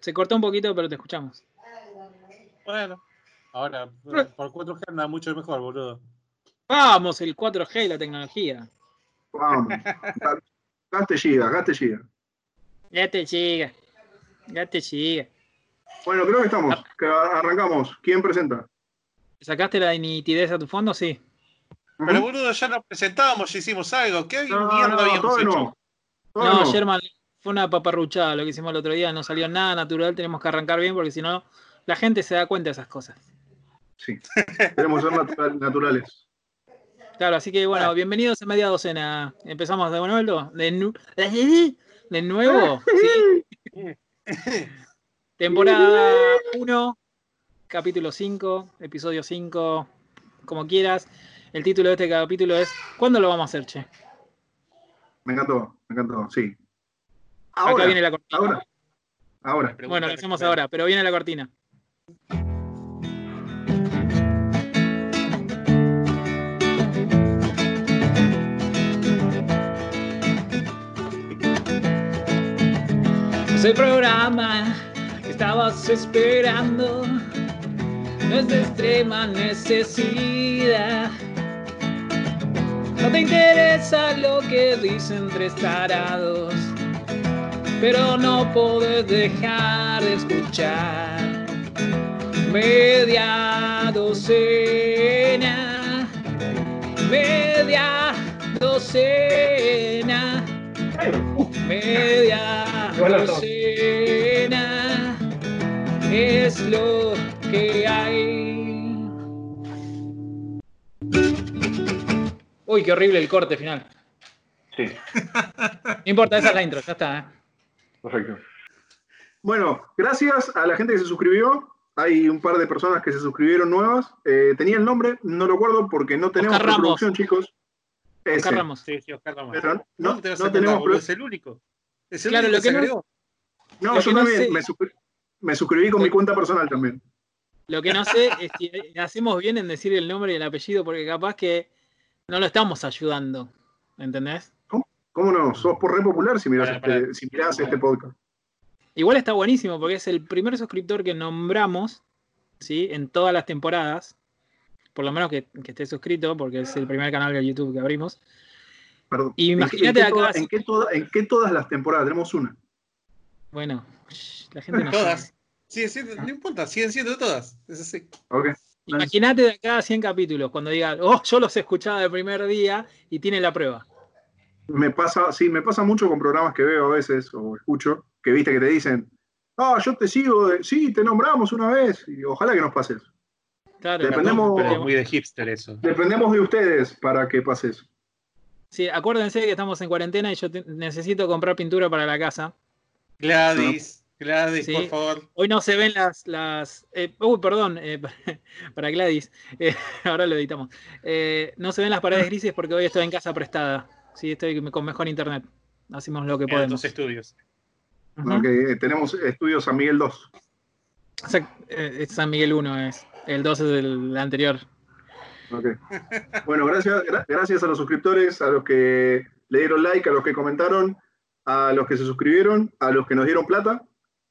Se cortó un poquito, pero te escuchamos. Bueno, ahora por 4G anda mucho mejor, boludo. Vamos, el 4G y la tecnología. Vamos. Gaste giga, gaste giga. Gaste giga. Gaste giga. Bueno, creo que estamos. Que arrancamos. ¿Quién presenta? ¿Sacaste la nitidez a tu fondo? Sí. Pero boludo, ya nos presentábamos, ya hicimos algo. ¿Qué no, mierda no, habíamos hecho? No, no, Sherman, fue una paparruchada lo que hicimos el otro día. No salió nada natural. Tenemos que arrancar bien porque si no, la gente se da cuenta de esas cosas. Sí. Tenemos que ser natural, naturales. Claro, así que bueno, bienvenidos a media docena. Empezamos de nuevo. De, nu de nuevo. ¿sí? Temporada 1, capítulo 5, episodio 5, como quieras. El título de este capítulo es ¿Cuándo lo vamos a hacer, che? Me encantó, me encantó, sí. Ahora, Acá viene la cortina. Ahora. Ahora. Bueno, lo hacemos ahora, pero viene la cortina. Es el programa que estabas esperando. No es de extrema necesidad. No te interesa lo que dicen tres tarados, pero no puedes dejar de escuchar. Media docena, media docena, media docena es lo que hay. Uy, qué horrible el corte final. Sí. No importa, esa es la intro, ya está. ¿eh? Perfecto. Bueno, gracias a la gente que se suscribió. Hay un par de personas que se suscribieron nuevas. Eh, tenía el nombre, no lo recuerdo porque no tenemos Oscar Ramos. reproducción, chicos. Ese. Oscar Ramos. Sí, sí, Oscar Ramos. Pero no, ¿Cómo te vas no a tenemos boludo? Es el único. Es el Claro, único lo que se no-. No, Lo yo que no también sé- me, suscri- me suscribí con mi cuenta personal también. Lo que no sé es si hacemos bien en decir el nombre y el apellido, porque capaz que no lo estamos ayudando. ¿Entendés? ¿Cómo no? Sos por re popular si mirás, este, si mirás este podcast. Igual está buenísimo porque es el primer suscriptor que nombramos ¿sí? en todas las temporadas. Por lo menos que, que esté suscrito, porque es el primer canal de YouTube que abrimos. Perdón. Y ¿En qué- imagínate en qué acá toda- si- ¿en, qué toda- en qué todas las temporadas? Tenemos una. Bueno, la gente no Todas. sabe. Siguen siendo, no importa, siguen siendo todas. Es así. Ok. Imagínate de acá a 100 capítulos, cuando diga, oh, yo los escuchaba del primer día y tiene la prueba. Me pasa, sí, me pasa mucho con programas que veo a veces o escucho, que viste que te dicen, ah, yo te sigo, de- sí, te nombramos una vez, y ojalá que nos pase eso. Claro, Dependemos- Pero es muy de hipster eso. Dependemos de ustedes para que pase eso. Sí, acuérdense que estamos en cuarentena y yo te- necesito comprar pintura para la casa. Gladys, Gladys, Sí. por favor. Hoy no se ven las. las eh, uy, perdón, eh, para Gladys. eh, ahora lo editamos. Eh, no se ven las paredes grises porque hoy estoy en casa prestada. Sí, estoy con mejor internet. Hacemos lo que En podemos. dos estudios. Eh, tenemos estudios San Miguel 2. Exact- eh, es San Miguel 1 es. El 2 es el anterior. Ok. Bueno, gracias, gra- gracias a los suscriptores, a los que le dieron like, a los que comentaron, a los que se suscribieron, a los que nos dieron plata.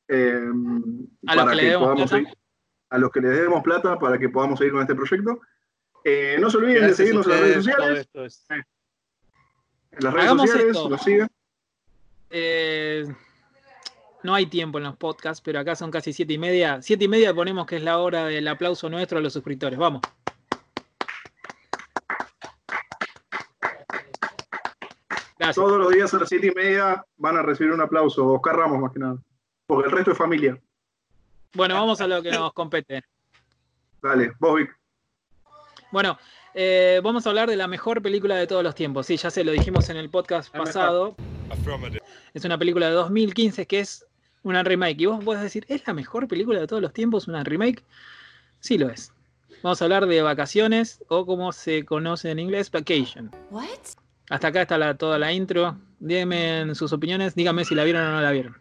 eh, A los para que le podamos plata. seguir- a los que les demos plata para que podamos seguir con este proyecto. Eh, no se olviden Gracias de seguirnos en las redes sociales. En las redes Hagamos sociales, esto. nos siguen. Eh, no hay tiempo en los podcasts, pero acá son casi siete y media. Siete y media ponemos que es la hora del aplauso nuestro a los suscriptores. Vamos. Gracias. Todos los días a las siete y media van a recibir un aplauso. Oscar Ramos, más que nada. Porque el resto es familia. Bueno, vamos a lo que nos compete. Dale, vos, Vic. Bueno, eh, vamos a hablar de la mejor película de todos los tiempos. Sí, ya se lo dijimos en el podcast pasado. Es una película de 2015 que es una remake. Y vos podés decir, ¿es la mejor película de todos los tiempos una remake? Sí lo es. Vamos a hablar de vacaciones o como se conoce en inglés, vacation. What? Hasta acá está la- toda la intro. Díganme sus opiniones, díganme si la vieron o no la vieron.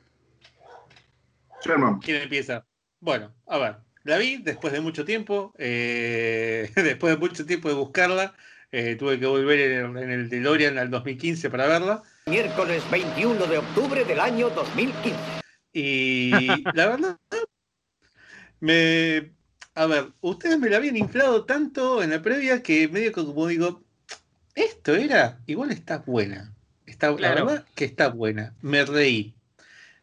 Sherman. ¿Quién empieza? Bueno, a ver, la vi después de mucho tiempo, eh, después de mucho tiempo de buscarla, eh, tuve que volver en, en el DeLorean al 2015 para verla, Miércoles 21 de octubre del año 2015. Y la verdad, me. A ver, ustedes me la habían inflado tanto en la previa que medio como digo, esto era, igual está buena. Está, La verdad que está buena. Me reí.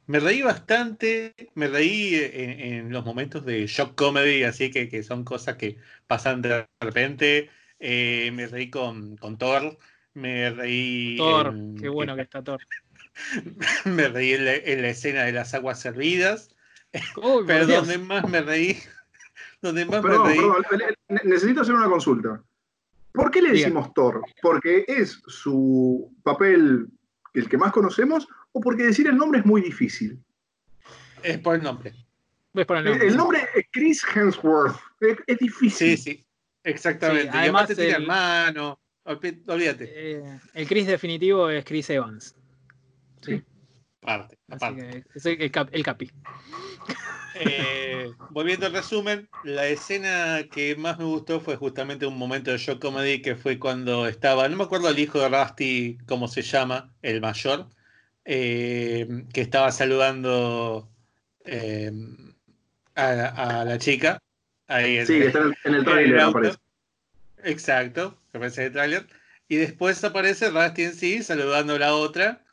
Me reí bastante, me reí en, los momentos de shock comedy, así que, que son cosas que pasan de repente. Eh, me reí con, con Thor, me reí. Thor, qué bueno que está Thor. me reí en la, escena de las aguas servidas. pero donde más me reí. Donde más me reí. necesito hacer una consulta. ¿Por qué le decimos Thor? ¿Porque es su papel el que más conocemos o porque decir el nombre es muy difícil? Es por el nombre. el, nombre. es Chris Hemsworth. Es, difícil. Sí, sí. Exactamente. además, y tiene hermano. Olvídate. Eh, el Chris definitivo es Chris Evans. Sí. Parte, es el, el capi. Eh, volviendo al resumen, la escena que más me gustó fue justamente un momento de shock comedy que fue cuando estaba, no me acuerdo el hijo de Rusty, cómo se llama, el mayor, eh, que estaba saludando eh, a, la chica. Ahí sí, está en el, trailer, Exacto, aparece el trailer. Y después aparece Rusty en sí saludando a la otra.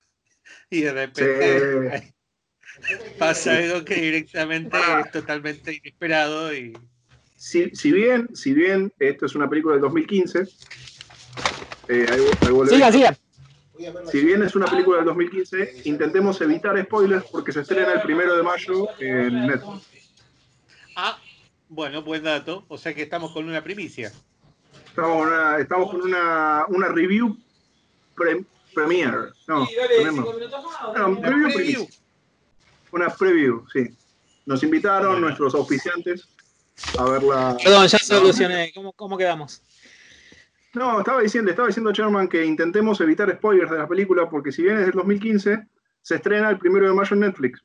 Y de repente pasa algo que directamente ah. es totalmente inesperado y si, si, bien si bien esto es una película del 2015 eh, siga, siga. Si bien es una película del 2015 intentemos evitar spoilers porque se estrena el primero de mayo en Netflix. Ah bueno buen dato. O sea que estamos con una primicia. Estamos, una, estamos con una, una review pre, premiere. No, sí, dale, no, preview. una preview, sí. Nos invitaron nuestros auspiciantes a verla. Perdón, ya solucioné. ¿Cómo, ¿Cómo, quedamos? No, estaba diciendo, estaba diciendo Sherman que intentemos evitar spoilers de la película porque si bien es del 2015, se estrena el primero de mayo en Netflix.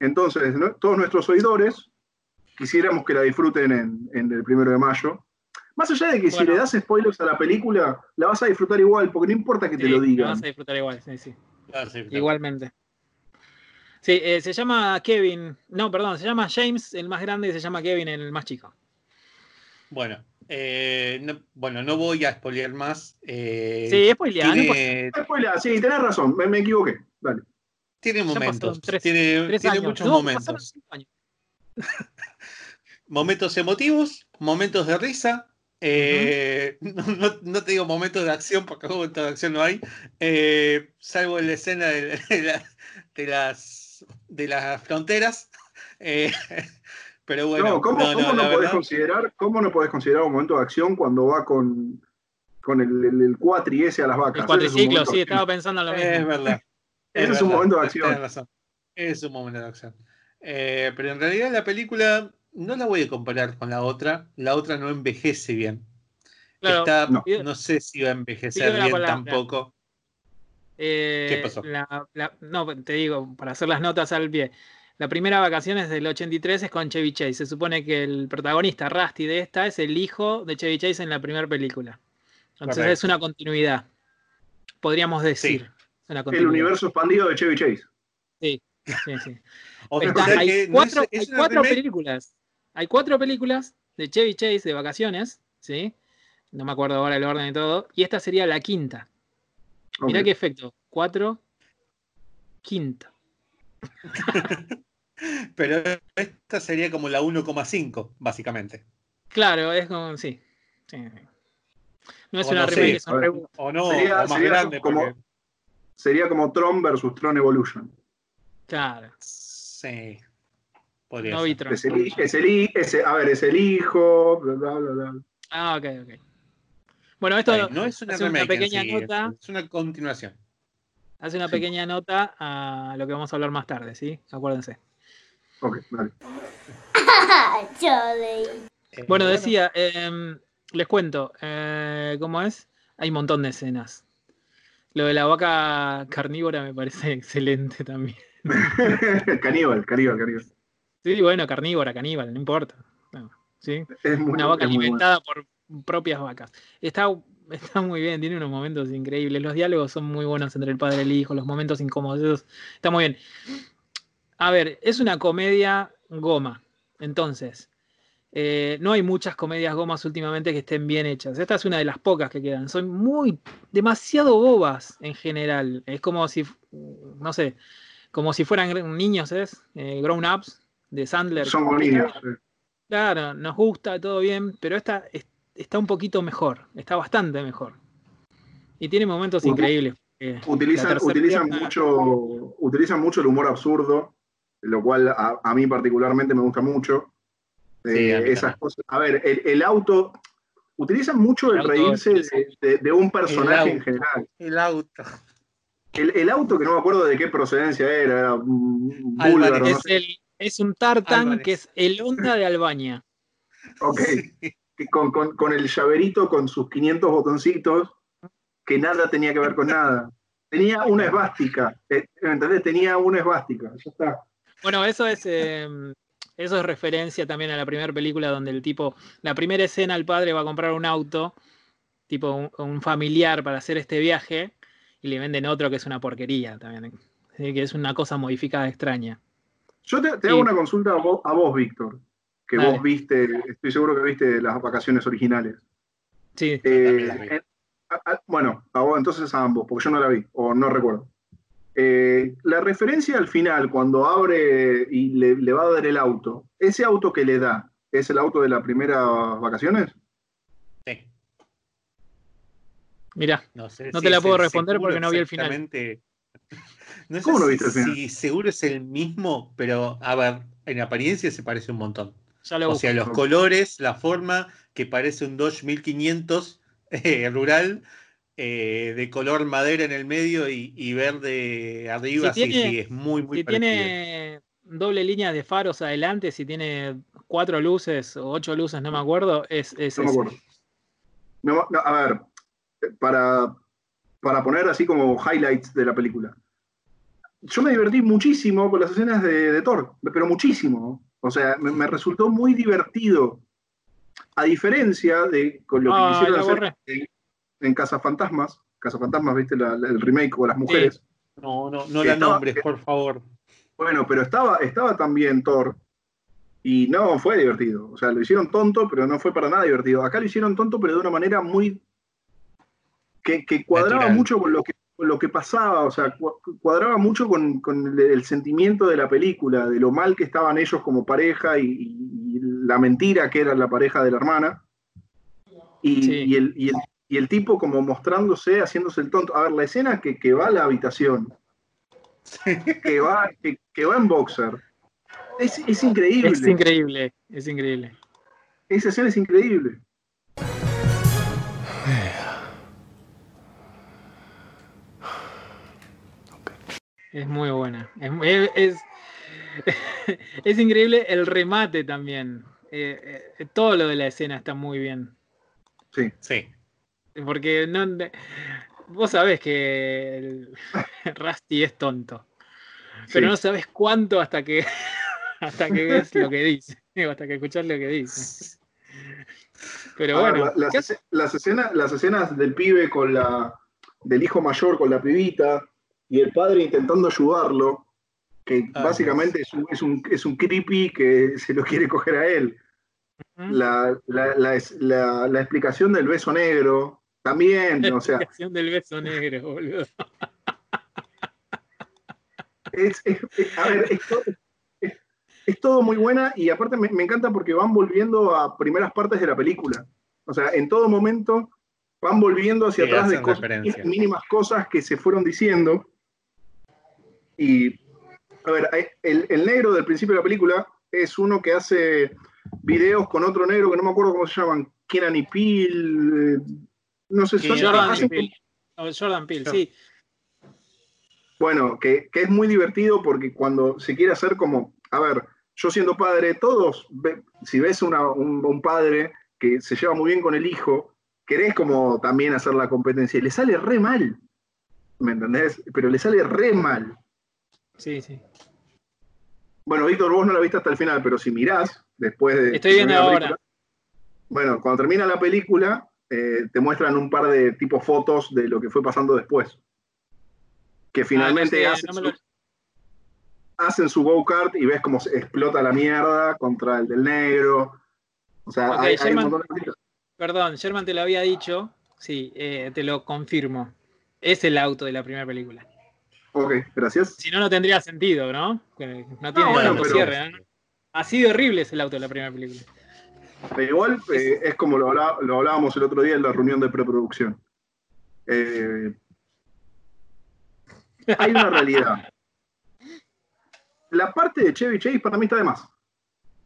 Entonces, todos nuestros oidores quisiéramos que la disfruten en, el primero de mayo. Más allá de que si le das spoilers a la película, la vas a disfrutar igual, porque no importa que te lo digan. La vas a disfrutar igual, sí, sí. Igualmente. Sí, eh, se llama Kevin. No, perdón, se llama James, el más grande, y se llama Kevin, el más chico. Bueno, eh, no, bueno, no voy a spoilear más. Eh, sí, spoilear. Tiene... sí, tenés razón, me, equivoqué. Dale. Tiene momentos. tiene, muchos momentos. momentos emotivos, momentos de risa. no, te digo momentos de acción, porque momentos de acción no hay. salvo en la escena de las de las fronteras. Pero bueno. ¿cómo, no, ¿cómo no, podés considerar, ¿Cómo no podés considerar un momento de acción cuando va con, con el, el, cuatri ese a las vacas? El cuatriciclo, sí, estaba pensando en lo mismo. Es verdad. ese es un momento de acción. Es un momento de acción. Eh, pero en realidad la película no la voy a comparar con la otra. La otra no envejece bien. no. sé si va a envejecer bien tampoco. ¿Qué eh, pasó? no, te digo, para hacer las notas al pie. La primera vacaciones del 83 es con Chevy Chase. Se supone que el protagonista, Rusty, de esta es el hijo de Chevy Chase en la primera película. Entonces es una continuidad. Podríamos decir. el universo expandido de Chevy Chase. Sí, sí, sí. hay cuatro, películas. Hay cuatro películas de Chevy Chase de vacaciones, ¿sí? No me acuerdo ahora el orden y todo. Y esta sería la quinta. Mirá qué efecto. 4, quinta. Pero esta sería como la 1,5, básicamente. Claro, es como, sí. No es una remake, es un O no, sería, o más grande. Como, Sería como Tron versus Tron Evolution. Claro. Sí. Podría no vi Tron. Es el, es el, es a ver, es el hijo, bla, bla, bla. Ah, ok, ok. Bueno, esto no es una, pequeña nota. Es una continuación. Hace una pequeña nota a lo que vamos a hablar más tarde, ¿sí? Acuérdense. Ok, vale. Eh, bueno, decía, em, les cuento, eh, ¿cómo es? Hay un montón de escenas. Lo de la vaca carnívora me parece excelente también. caníbal, caníbal, caníbal. Sí, bueno, carnívora, caníbal, no importa. ¿sí? Una vaca alimentada por propias vacas. Está, está muy bien, tiene unos momentos increíbles. Los diálogos son muy buenos entre el padre y el hijo, los momentos incómodos, está muy bien. A ver, es una comedia goma. Entonces, eh, no hay muchas comedias gomas últimamente que estén bien hechas. Esta es una de las pocas que quedan. Son muy, demasiado bobas en general. Es como si, no sé, como si fueran niños, ¿es? Eh, grown ups de Sandler. Son niños. Claro, nos gusta, todo bien, pero esta está un poquito mejor, está bastante mejor. Y tiene momentos increíbles. Utilizan, utilizan, mucho, utilizan mucho el humor absurdo, lo cual a, mí particularmente me gusta mucho. Eh, esas cosas. A ver, el, auto, utilizan mucho el, reírse de, un personaje en general. El auto. El, auto, que no me acuerdo de qué procedencia era, es, un tartan que es el Honda de Albania. Ok. Con, con, el llaverito con sus 500 botoncitos, que nada tenía que ver con nada. Tenía una esvástica, eh, ¿entendés? Tenía una esvástica, ya está. Bueno, eso es, em, eso es referencia también a la primera película donde el tipo, la primera escena, el padre va a comprar un auto, tipo un familiar para hacer este viaje, y le venden otro que es una porquería también. que es una cosa modificada extraña. Yo te, hago una consulta a vos, Víctor, que vos viste, estoy seguro que viste las vacaciones originales. Sí. Eh, bueno, a vos, entonces a ambos, porque yo no la vi, o no recuerdo. Eh, la referencia al final, cuando abre y le, le, va a dar el auto, ese auto que le da, ¿es el auto de las primeras vacaciones? Mira, no, te la puedo responder porque no vi el final. No ¿Cómo no viste el final? Sí, seguro es el mismo, pero a ver, en apariencia se parece un montón. O sea, los colores, la forma, que parece un Dodge 1500 eh, rural, eh, de color madera en el medio y, verde arriba, sí, sí, es muy, muy Si tiene doble línea de faros adelante, si tiene cuatro luces o ocho luces, no me acuerdo, es, es no me acuerdo. a ver, para, para poner así como highlights de la película. Yo me divertí muchísimo con las escenas de, Thor, pero muchísimo. O sea, me, resultó muy divertido. A diferencia de con lo que ah, quisieron hacer en, Casa Fantasmas. Casa Fantasmas, viste el remake con las mujeres. No, no, no la nombres, por favor. Bueno, pero estaba, estaba también Thor. Y no fue divertido. O sea, lo hicieron tonto, pero no fue para nada divertido. Acá lo hicieron tonto, pero de una manera muy que, cuadraba mucho con lo que, lo que pasaba, o sea, cuadraba mucho con, el, sentimiento de la película, de lo mal que estaban ellos como pareja y, la mentira que era la pareja de la hermana. Y, el, tipo como mostrándose, haciéndose el tonto. A ver, la escena que, va a la habitación, que, va, que, va en boxer, es, es increíble. Es increíble, es increíble. Esa escena es increíble. Es muy buena. Es, es, increíble el remate también. Eh, eh, todo lo de la escena está muy bien. Sí. Sí. Porque no, vos sabés que el, Rusty es tonto. Pero no sabes cuánto hasta que hasta que ves lo que dice. Hasta que escuchás lo que dice. Pero bueno. las, las, escenas, las escenas del pibe con la. del hijo mayor con la pibita y el padre intentando ayudarlo, que ah, básicamente es un, es, un, es un, creepy que se lo quiere coger a él. la, la, la, la, explicación del beso negro, también, o sea. La explicación del beso negro, boludo. Es, a ver, es, todo muy buena y aparte me, me, encanta porque van volviendo a primeras partes de la película. O sea, en todo momento van volviendo hacia atrás de cosas, mínimas cosas que se fueron diciendo y, a ver, el, negro del principio de la película es uno que hace videos con otro negro que no me acuerdo cómo se llaman, Kenan y Peel, eh, no sé, son, Jordan, Peele. Jordan Peele, sí. Bueno, que, es muy divertido porque cuando se quiere hacer como, a ver, yo siendo padre, todos, si ves un, un, padre que se lleva muy bien con el hijo, querés como también hacer la competencia y le sale re mal, ¿me entendés? Pero le sale re mal. Sí, sí. Bueno, Víctor, vos no la viste hasta el final, pero si mirás, después de. Estoy viendo ahora. bueno, cuando termina la película, eh, te muestran un par de tipo fotos de lo que fue pasando después. Que ah, finalmente hace. hacen su go-kart y ves cómo explota la mierda contra el del negro. O sea, hay, un montón de Perdón, Sherman te lo había dicho. Sí, eh, te lo confirmo. Es el auto de la primera película. Ok, gracias. Si no, no tendría sentido, ¿no? No tiene no, autocierre. ¿no? Así de horrible es el auto de la primera película. Pero igual eh, es como lo, hablábamos el otro día en la reunión de preproducción. Eh, hay una realidad. La parte de Chevy Chase para mí está de más.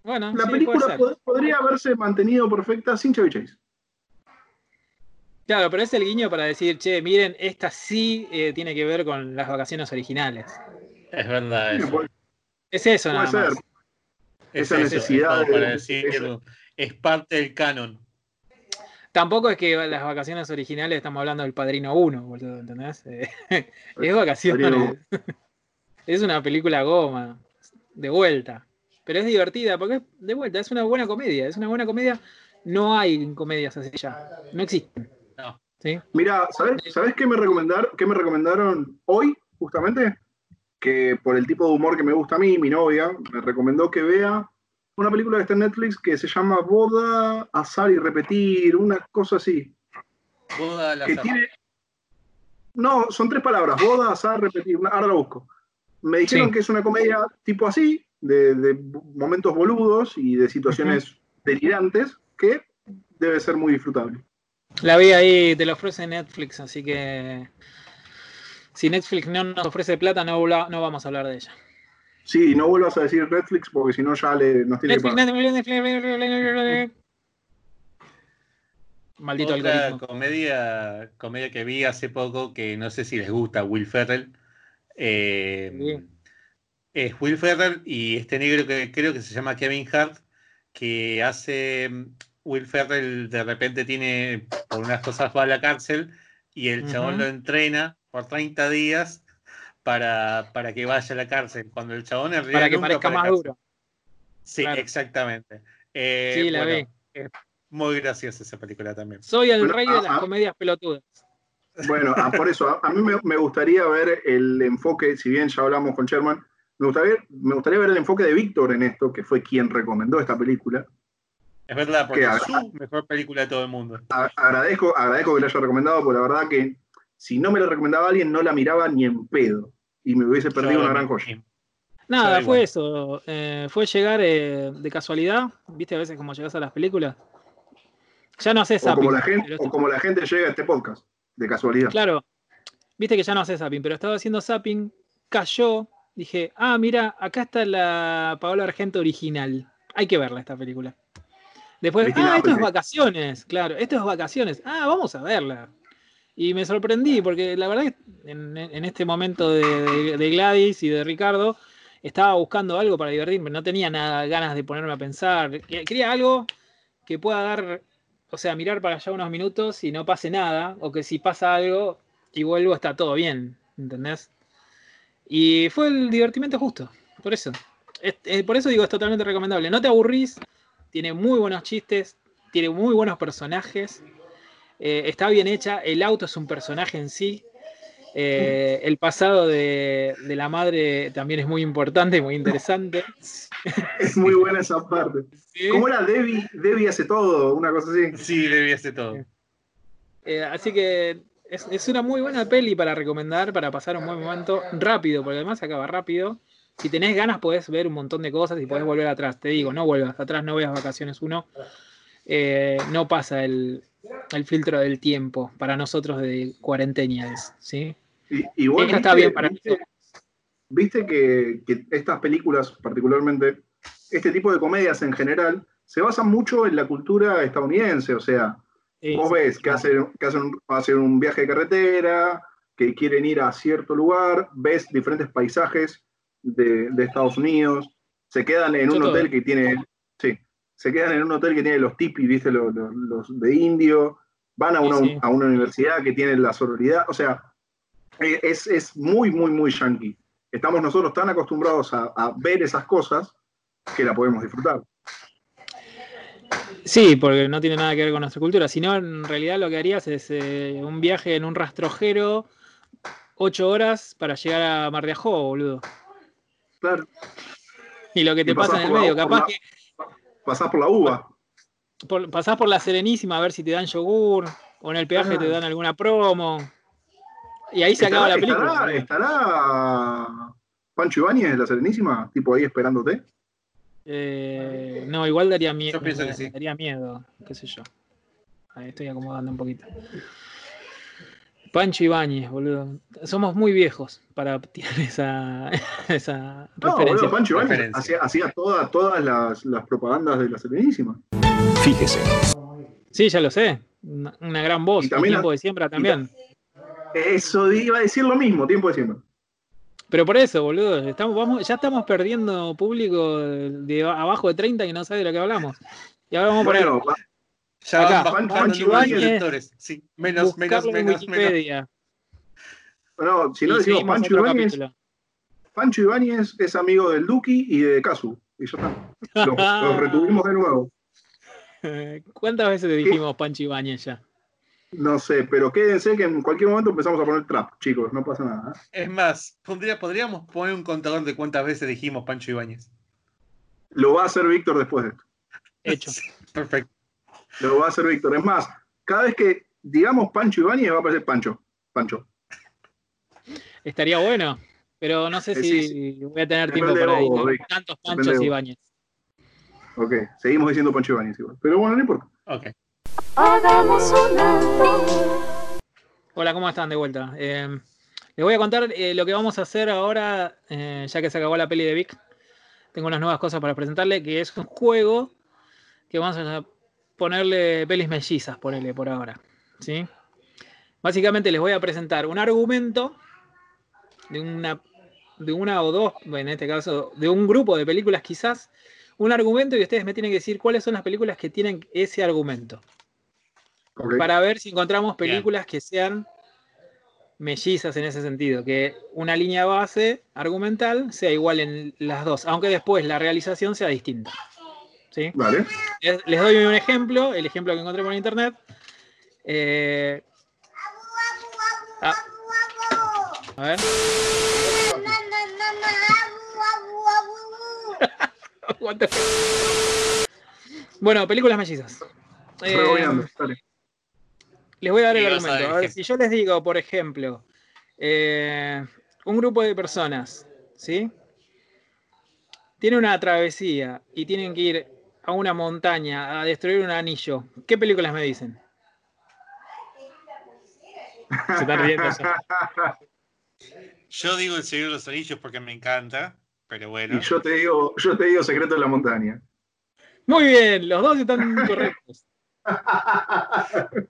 Bueno, la película podría haberse mantenido perfecta sin Chevy Chase. Claro, pero es el guiño para decir, che, miren, esta sí eh, tiene que ver con las vacaciones originales. Es verdad. Eso. Es eso, nada más. Esa necesidad. para decir, es parte del canon. Tampoco es que las vacaciones originales estamos hablando del Padrino 1, ¿entendés? es vacaciones. es una película goma, de vuelta. Pero es divertida, porque es de vuelta, es una buena comedia. Es una buena comedia. No hay comedias así ya. No existen. Mira, ¿sabes, qué, me recomendaron, qué me recomendaron hoy, justamente? Que por el tipo de humor que me gusta a mí, mi novia, me recomendó que vea una película que está en Netflix que se llama Boda, Azar y Repetir, una cosa así. Boda al azar. No, son tres palabras, boda, azar, repetir, ahora lo busco. Me dijeron que es una comedia tipo así, de, momentos boludos y de situaciones delirantes, que debe ser muy disfrutable. La vi ahí, te la ofrece Netflix, así que si Netflix no nos ofrece plata, no, no vamos a hablar de ella. Sí, no vuelvas a decir Netflix porque si no ya le, nos tiene Netflix, que Netflix, Maldito Otra comedia, comedia que vi hace poco que no sé si les gusta, Will Ferrell. Eh, es Will Ferrell y este negro que creo que se llama Kevin Hart, que hace Will Ferrell de repente tiene, por unas cosas va a la cárcel y el chabón lo entrena por 30 días para, para que vaya a la cárcel. Cuando el chabón es Para que parezca más duro. Sí, exactamente. Eh, sí, la ve. Es muy graciosa esa película también. Soy el rey de las comedias pelotudas. Bueno, ah, por eso, a, mí me, gustaría ver el enfoque, si bien ya hablamos con Sherman, me gustaría, me gustaría ver el enfoque de Víctor en esto, que fue quien recomendó esta película. Es verdad, porque es su mejor película de todo el mundo. agradezco, agradezco que la haya recomendado, porque la verdad que si no me la recomendaba alguien, no la miraba ni en pedo. Y me hubiese perdido una gran joya. Nada, fue eso. Eh, fue llegar eh, de casualidad. ¿Viste a veces como llegas a las películas? Ya no haces zapping. O como, la gente, o como la gente llega a este podcast, de casualidad. Claro. Viste que ya no haces zapping, pero estaba haciendo zapping, cayó. Dije, ah, mira, acá está la Paola Argento original. Hay que verla esta película. Después, ah, esto es vacaciones, claro, esto es vacaciones. Ah, vamos a verla. Y me sorprendí, porque la verdad que en, este momento de, Gladys y de Ricardo, estaba buscando algo para divertirme, no tenía nada ganas de ponerme a pensar. Quería algo que pueda dar, o sea, mirar para allá unos minutos y no pase nada, o que si pasa algo y vuelvo está todo bien, ¿entendés? Y fue el divertimento justo, por eso. por eso digo, es totalmente recomendable. No te aburrís, tiene muy buenos chistes, tiene muy buenos personajes, eh, está bien hecha, el auto es un personaje en sí. Eh, el pasado de, la madre también es muy importante y muy interesante. Es muy buena esa parte. ¿Cómo era Debbie? Debbie hace todo, una cosa así. Sí, Debbie hace todo. Eh, así que es, es, una muy buena peli para recomendar, para pasar un buen momento rápido, porque además se acaba rápido si tenés ganas podés ver un montón de cosas y podés volver atrás. Te digo, no vuelvas atrás, no veas vacaciones uno. Eh, no pasa el, filtro del tiempo para nosotros de cuarentenias, ¿sí? Y, vos está bien para viste, viste que, estas películas, particularmente, este tipo de comedias en general, se basan mucho en la cultura estadounidense, o sea, vos ves que, hacen, que hacen un viaje de carretera, que quieren ir a cierto lugar, ves diferentes paisajes de, Estados Unidos, se quedan en un hotel que tiene, sí, se quedan en un hotel que tiene los tipis, viste, los, de indio, van a una, a una, universidad que tiene la sororidad, o sea, e, es, muy, muy, muy yankee. Estamos nosotros tan acostumbrados a, ver esas cosas que la podemos disfrutar. Sí, porque no tiene nada que ver con nuestra cultura, sino en realidad lo que harías es eh, un viaje en un rastrojero, ocho horas para llegar a Mar de Ajó, boludo. Claro. Y lo que te pasa en el medio, capaz que. Pasás por la uva. pasás por la Serenísima a ver si te dan yogur, o en el peaje te dan alguna promo. Y ahí se acaba la película. ¿Estará, Pancho Ibáñez de la Serenísima? Tipo ahí esperándote. Eh, no, igual daría miedo. Daría miedo, qué sé yo. Ahí estoy acomodando un poquito. Pancho Ibáñez, boludo. Somos muy viejos para tirar esa, esa no, Boludo, Pancho Ibáñez hacía, todas las, propagandas de la Serenísima. Fíjese. Sí, ya lo sé. Una, gran voz. Y también tiempo de siembra también. Eso iba a decir lo mismo, tiempo de siembra. Pero por eso, boludo, estamos, vamos, ya estamos perdiendo público de abajo de 30 y no sabe de lo que hablamos. Y ahora vamos a poner. Ya acá, Pancho Ibáñez. Sí, menos, menos, menos, menos. No, si no decimos Pancho Ibáñez. Pancho Ibáñez es amigo del Duki y de Casu. Y ya está. Los, retuvimos de nuevo. ¿Cuántas veces te dijimos Pancho Ibáñez ya? No sé, pero quédense que en cualquier momento empezamos a poner trap, chicos, no pasa nada. ¿eh? Es más, podríamos poner un contador de cuántas veces dijimos Pancho Ibáñez. Lo va a hacer Víctor después de esto. Hecho. perfecto. Lo va a hacer Víctor. Es más, cada vez que digamos Pancho Ibáñez va a aparecer Pancho. Pancho. Estaría bueno, pero no sé eh, si voy a tener tiempo para dedicar tantos Panchos Ibáñez. Ok, seguimos diciendo Pancho Ibáñez igual. Pero bueno, no importa. Ok. Hola, ¿cómo están de vuelta? Eh, les voy a contar eh, lo que vamos a hacer ahora, eh, ya que se acabó la peli de Vic. Tengo unas nuevas cosas para presentarle, que es un juego que vamos a ponerle pelis mellizas, ponele por ahora. ¿sí? Básicamente les voy a presentar un argumento de una, de una o dos, en este caso, de un grupo de películas quizás, un argumento y ustedes me tienen que decir cuáles son las películas que tienen ese argumento. Para ver si encontramos películas que sean mellizas en ese sentido, que una línea base argumental sea igual en las dos, aunque después la realización sea distinta. ¿Sí? Vale. Les, doy un ejemplo, el ejemplo que encontré por internet. Eh, ah, a ver. bueno, películas mellizas. Eh, les voy a dar el argumento. A ver, si yo les digo, por ejemplo, eh, un grupo de personas, ¿sí? Tiene una travesía y tienen que ir a una montaña a destruir un anillo. ¿Qué películas me dicen? Se están riendo. Yo digo El Señor de los Anillos porque me encanta, pero bueno. Y yo te digo, yo te digo Secreto de la Montaña. Muy bien, los dos están correctos.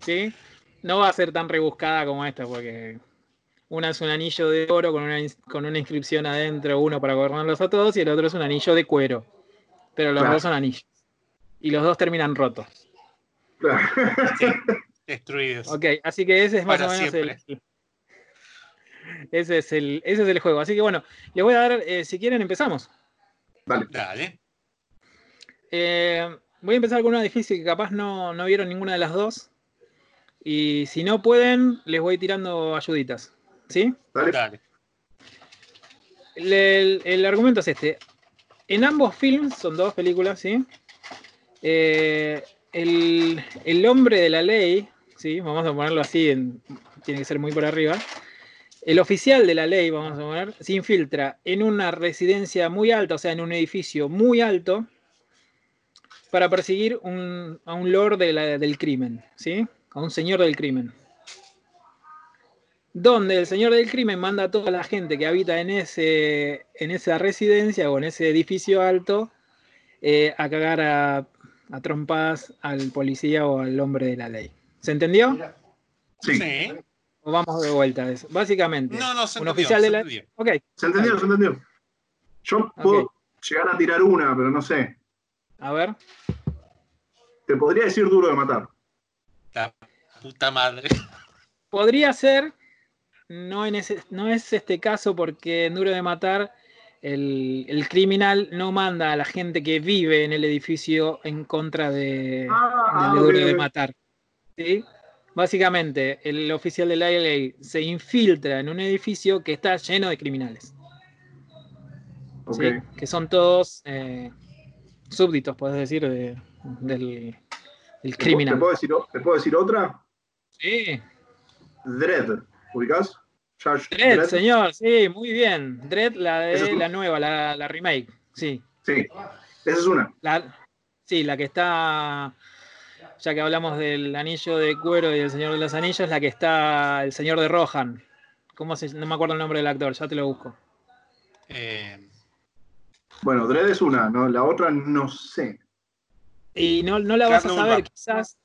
¿sí? No va a ser tan rebuscada como esta, porque una es un anillo de oro con una, con una inscripción adentro, uno para gobernarlos a todos, y el otro es un anillo de cuero. Pero los dos son anillos. Y los dos terminan rotos. destruidos. Ok, así que ese es más o menos el, ese es el, ese es el juego. Así que bueno, les voy a dar, eh, si quieren, empezamos. Vale. Dale. Eh, voy a empezar con una difícil que capaz no, no vieron ninguna de las dos. Y si no pueden, les voy tirando ayuditas. ¿Sí? Dale. El, argumento es este. En ambos films, son dos películas, ¿sí? Eh, el, hombre de la ley, ¿sí? Vamos a ponerlo así, tiene que ser muy por arriba. El oficial de la ley, vamos a poner, se infiltra en una residencia muy alta, o sea, en un edificio muy alto, para perseguir a un lord del crimen, ¿sí? a un señor del crimen. Donde el señor del crimen manda a toda la gente que habita en, ese, en esa residencia o en ese edificio alto eh, a cagar a, a, trompadas al policía o al hombre de la ley. ¿Se entendió? Sí. O vamos de vuelta a eso. Básicamente, no, no, se un oficial de la. Okay. Se entendió, se entendió. Yo puedo llegar a tirar una, pero no sé. A ver. Te podría decir duro de matar. La puta madre. Podría ser, no, en ese, no es este caso porque en Duro de Matar el, criminal no manda a la gente que vive en el edificio en contra de, ah, Duro de Matar. ¿sí? Básicamente, el oficial de la LA se infiltra en un edificio que está lleno de criminales. Que son todos eh, súbditos, puedes decir, del, criminal. ¿Te puedo, decir, otra? Sí. Dredd, ¿ubicás? Dredd, señor, sí, muy bien. Dredd, la de la nueva, la, remake, sí. Sí, esa es una. sí, la que está ya que hablamos del anillo de cuero y del Señor de los Anillos, la que está el Señor de Rohan. ¿Cómo se, no me acuerdo el nombre del actor, ya te lo busco. Eh, bueno, Dredd es una, ¿no? La otra no sé. Y no, no la vas a saber, quizás,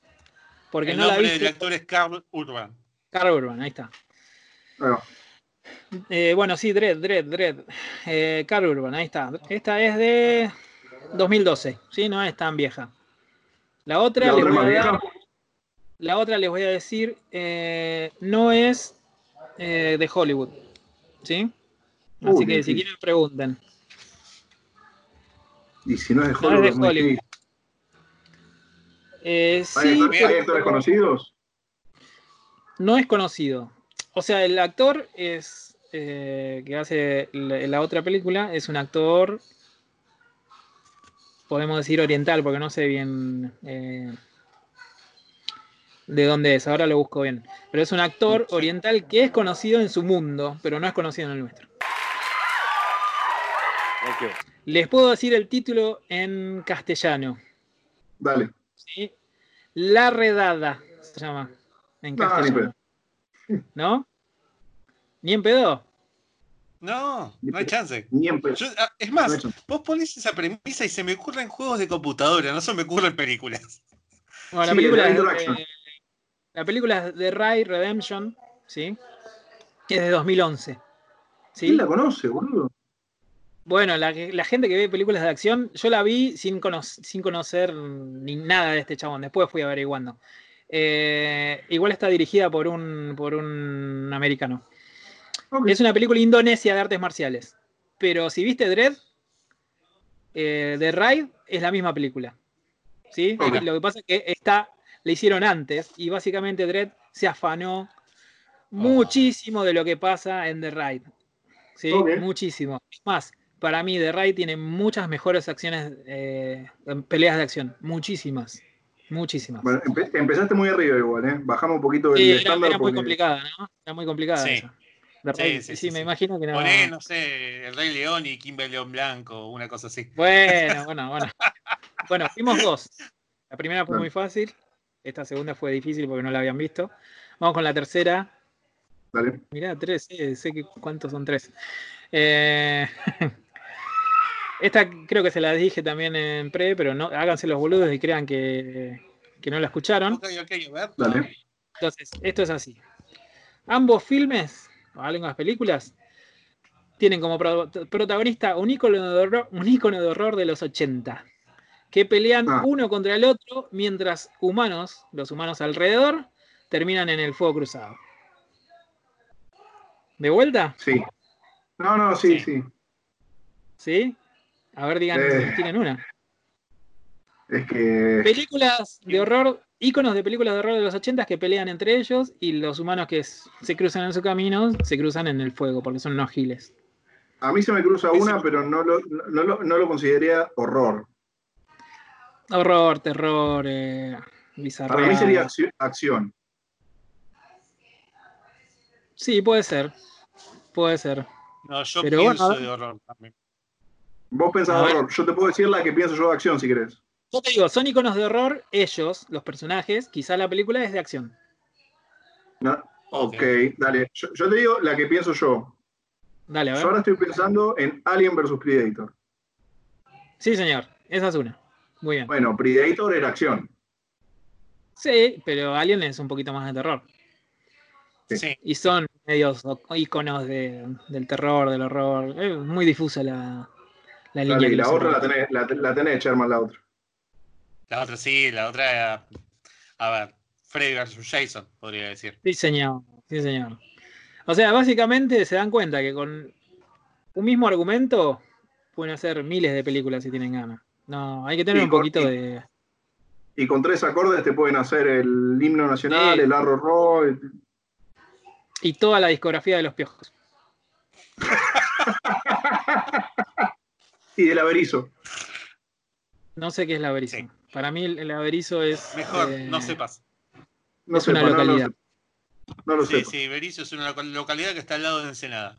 porque no la viste. El actor es Carl Urban. Carl Urban, ahí está. Bueno. Eh, bueno, sí, Dredd, Dredd, Dredd. Eh, Carl Urban, ahí está. Esta es de 2012, ¿sí? No es tan vieja. La otra, les voy a la otra les voy a decir, eh, no es eh, de Hollywood. ¿Sí? Así que si quieren pregunten. Y si no es de Hollywood. No es de Hollywood. Sí, ¿Hay actores conocidos? No es conocido. O sea, el actor es que hace la, otra película es un actor podemos decir oriental, porque no sé bien eh, de dónde es, ahora lo busco bien. Pero es un actor oriental que es conocido en su mundo, pero no es conocido en el nuestro. Les puedo decir el título en castellano. Vale. La Redada se llama en castellano. ¿No? ¿Ni en pedo? No, no hay chance. Ah, es más, vos ponés esa premisa y se me ocurren juegos de computadora, no se me ocurren películas. Bueno, la, película de, la película de Ray Redemption, ¿sí? Es de 2011. ¿sí? ¿Quién la conoce, boludo? Bueno, la, gente que ve películas de acción, yo la vi sin, sin conocer ni nada de este chabón. Después fui averiguando. Eh, igual está dirigida por un, por un americano. Es una película indonesia de artes marciales. Pero si viste Dread, eh, The Ride es la misma película. ¿sí? Lo que pasa es que esta la hicieron antes y básicamente Dread se afanó muchísimo de lo que pasa en The Ride. ¿sí? Muchísimo. Es más, para mí The Ride tiene muchas mejores acciones, eh, peleas de acción. Muchísimas. Muchísimas. Bueno, empezaste muy arriba igual, ¿eh? Bajamos un poquito el sí, era, muy complicada, ¿no? Era muy complicada sí. Sí, sí, me imagino que no. Poné, no sé, el Rey León y Kimber León Blanco, una cosa así. Bueno, bueno, bueno. bueno, fuimos dos. La primera fue muy fácil. Esta segunda fue difícil porque no la habían visto. Vamos con la tercera. Dale. Mirá, tres, sé que cuántos son tres. Eh, esta creo que se la dije también en pre, pero no háganse los boludos y crean que, que no la escucharon. Ok, ok, a ver. Dale. Entonces, esto es así. Ambos filmes hablen las películas, tienen como protagonista un ícono de horror, un ícono de, horror de los 80, que pelean ah. uno contra el otro mientras humanos, los humanos alrededor, terminan en el fuego cruzado. ¿De vuelta? Sí. No, no, sí, sí. ¿Sí? A ver, digan si eh. tienen una. Es que. Películas de horror íconos de películas de horror de los 80 que pelean entre ellos y los humanos que se cruzan en su camino se cruzan en el fuego porque son unos giles. A mí se me cruza una, pero no lo, no, lo, consideraría horror. Horror, terror, eh, Para mí sería acción. Sí, puede ser. Puede ser. No, yo pienso de horror también. Vos pensás horror. Yo te puedo decir la que pienso yo de acción si querés. Yo te digo, son iconos de horror, ellos, los personajes, quizá la película es de acción. No, ok, dale. Yo, te digo la que pienso yo. Dale, a ver. Yo ahora estoy pensando en Alien vs Predator. Sí, señor, esa es una. Muy bien. Bueno, Predator era acción. Sí, pero Alien es un poquito más de terror. Sí. Y son medios iconos del terror, del horror. Es muy difusa la, la línea. y la otra la tenés, la, la tenés, Sherman, la otra. La otra sí, la otra, a ver, Freddy vs. Jason, podría decir. Sí, señor, sí, señor. O sea, básicamente se dan cuenta que con un mismo argumento pueden hacer miles de películas si tienen ganas. No, hay que tener un poquito de. Y con tres acordes te pueden hacer el himno nacional, el arro ro. Y toda la discografía de los piojos. y del averizo. No sé qué es la averizo. Para mí el, averizo es. Mejor, eh, no sepas. No es una localidad. No lo, sé. Sí, sí, Berizo es una localidad que está al lado de Ensenada.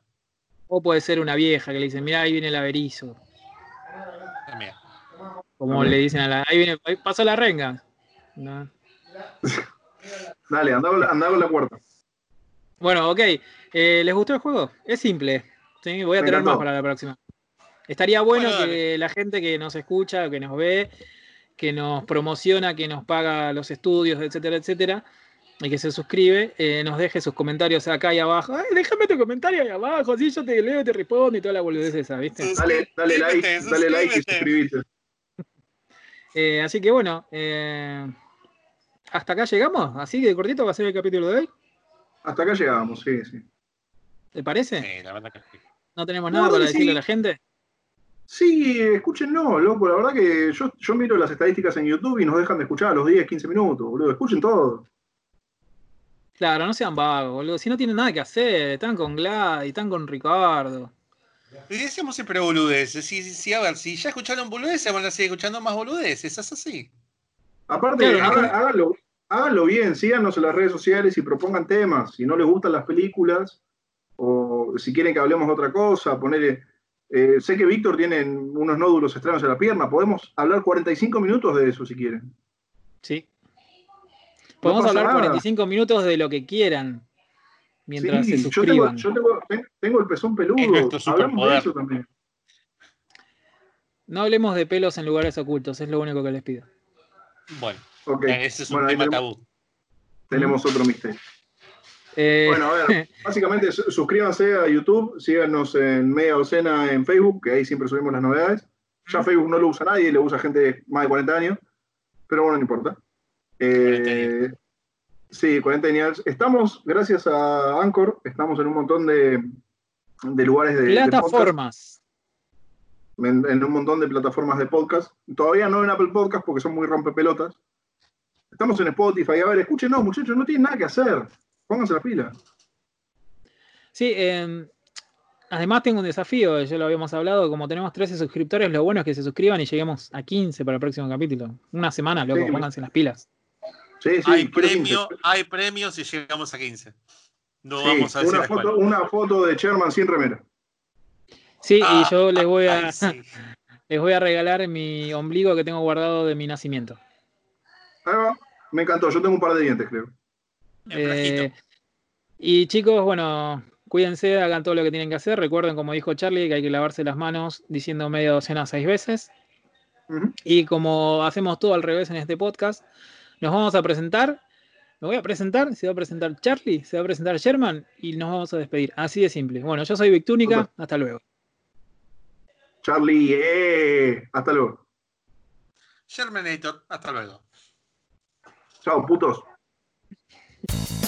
O puede ser una vieja que le dice, mira, ahí viene el averizo. Como le dicen a la. Ahí viene, pasó la renga. Dale, anda con, la, puerta. Bueno, ok. Eh, ¿Les gustó el juego? Es simple. ¿sí? Voy a tener más para la próxima. Estaría bueno, que la gente que nos escucha, que nos ve, que nos promociona, que nos paga los estudios, etcétera, etcétera, y que se suscribe, eh, nos deje sus comentarios acá y abajo. Ay, déjame tu comentario ahí abajo, así yo te leo, te respondo y toda la boludez esa, ¿viste? Dale, dale like, dale like y suscríbete. Eh, así que bueno, eh, hasta acá llegamos. Así que de cortito va a ser el capítulo de hoy. Hasta acá llegamos, sí, sí. ¿Te parece? Sí, la verdad que sí. ¿No tenemos nada para decirle a la gente? Sí, escúchenlo, loco. La verdad que yo, yo miro las estadísticas en YouTube y nos dejan de escuchar a los 10, 15 minutos, boludo. Escuchen todo. Claro, no sean vagos, boludo. Si no tienen nada que hacer, están con Glad y están con Ricardo. Y decíamos siempre boludeces. Sí, sí, a ver, si ya escucharon boludeces, van a seguir escuchando más boludeces. Es así. Aparte, háganlo, bien, síganos en las redes sociales y propongan temas. Si no les gustan las películas, o si quieren que hablemos de otra cosa, ponerle. Eh, sé que Víctor tiene unos nódulos extraños en la pierna. Podemos hablar 45 minutos de eso si quieren. Sí. Podemos hablar 45 minutos de lo que quieran mientras se suscriban. Yo, tengo, tengo, el pezón peludo. Hablamos de eso también. No hablemos de pelos en lugares ocultos, es lo único que les pido. Bueno, ese es un tema tabú. Tenemos otro misterio. Eh, bueno, a ver, básicamente suscríbanse a YouTube, síganos en Media Docena en Facebook, que ahí siempre subimos las novedades. Ya Facebook no lo usa nadie, lo usa gente de más de 40 años, pero bueno, no importa. Eh, Sí, 40 años. Estamos, gracias a Anchor, estamos en un montón de, lugares de. Plataformas. en, un montón de plataformas de podcast. Todavía no en Apple Podcast porque son muy rompepelotas. Estamos en Spotify. A ver, escuchen, no, muchachos, no tienen nada que hacer. Pónganse la fila. Sí, em, además tengo un desafío, ya lo habíamos hablado, como tenemos 13 suscriptores, lo bueno es que se suscriban y lleguemos a 15 para el próximo capítulo. Una semana, loco, pónganse las pilas hay, premio, hay premios si llegamos a 15. No vamos a una, foto, una foto de Sherman sin remera. Sí, y ah, yo les voy a les voy a regalar mi ombligo que tengo guardado de mi nacimiento. Me encantó, yo tengo un par de dientes, creo. Eh, y chicos, bueno, cuídense, hagan todo lo que tienen que hacer. Recuerden, como dijo Charlie, que hay que lavarse las manos diciendo media docena seis veces. Y como hacemos todo al revés en este podcast, nos vamos a presentar. Me voy a presentar, se va a presentar Charlie, se va a presentar Sherman y nos vamos a despedir. Así de simple. Bueno, yo soy Victúnica, hasta luego. Charlie, eh, hasta luego. Shermanator, hasta luego. Chao, putos. Thank you.